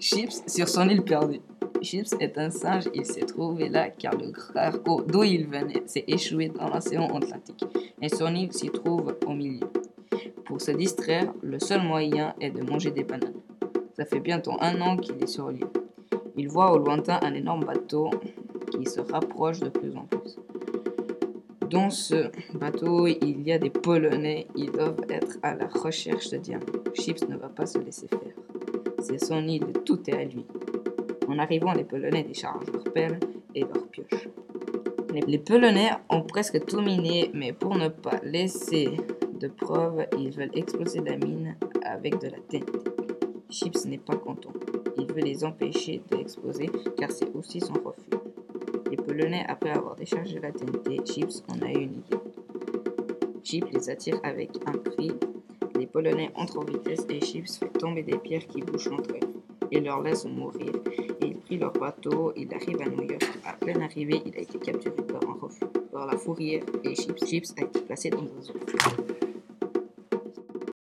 Chips sur son île perdue. Chips est un singe, il s'est trouvé là car le cargo d'où il venait s'est échoué dans l'océan Atlantique et son île s'y trouve au milieu. Pour se distraire, le seul moyen est de manger des bananes. Ça fait bientôt un an qu'il est sur l'île. Il voit au lointain un énorme bateau qui se rapproche de plus en plus. Dans ce bateau, il y a des Polonais. Ils doivent être à la recherche de diamants. Chips ne va pas se laisser faire. C'est son île, tout est à lui. En arrivant, les Polonais déchargent leurs pelles et leurs pioches. Les, Polonais ont presque tout miné, mais pour ne pas laisser de preuves, ils veulent exploser la mine avec de la TNT. Chips n'est pas content. Il veut les empêcher d'exploser car c'est aussi son refus. Les Polonais, après avoir déchargé la TNT, Chips en a une idée. Chips les attire avec un cri. Les Polonais entrent en vitesse et Chips fait tomber des pierres qui bouchent l'entrée et leur laisse mourir. Et il leur bateau, il arrive à New York. À pleine arrivée, il a été capturé par un par la fourrière et Chips. Chips a été placé dans un zoo.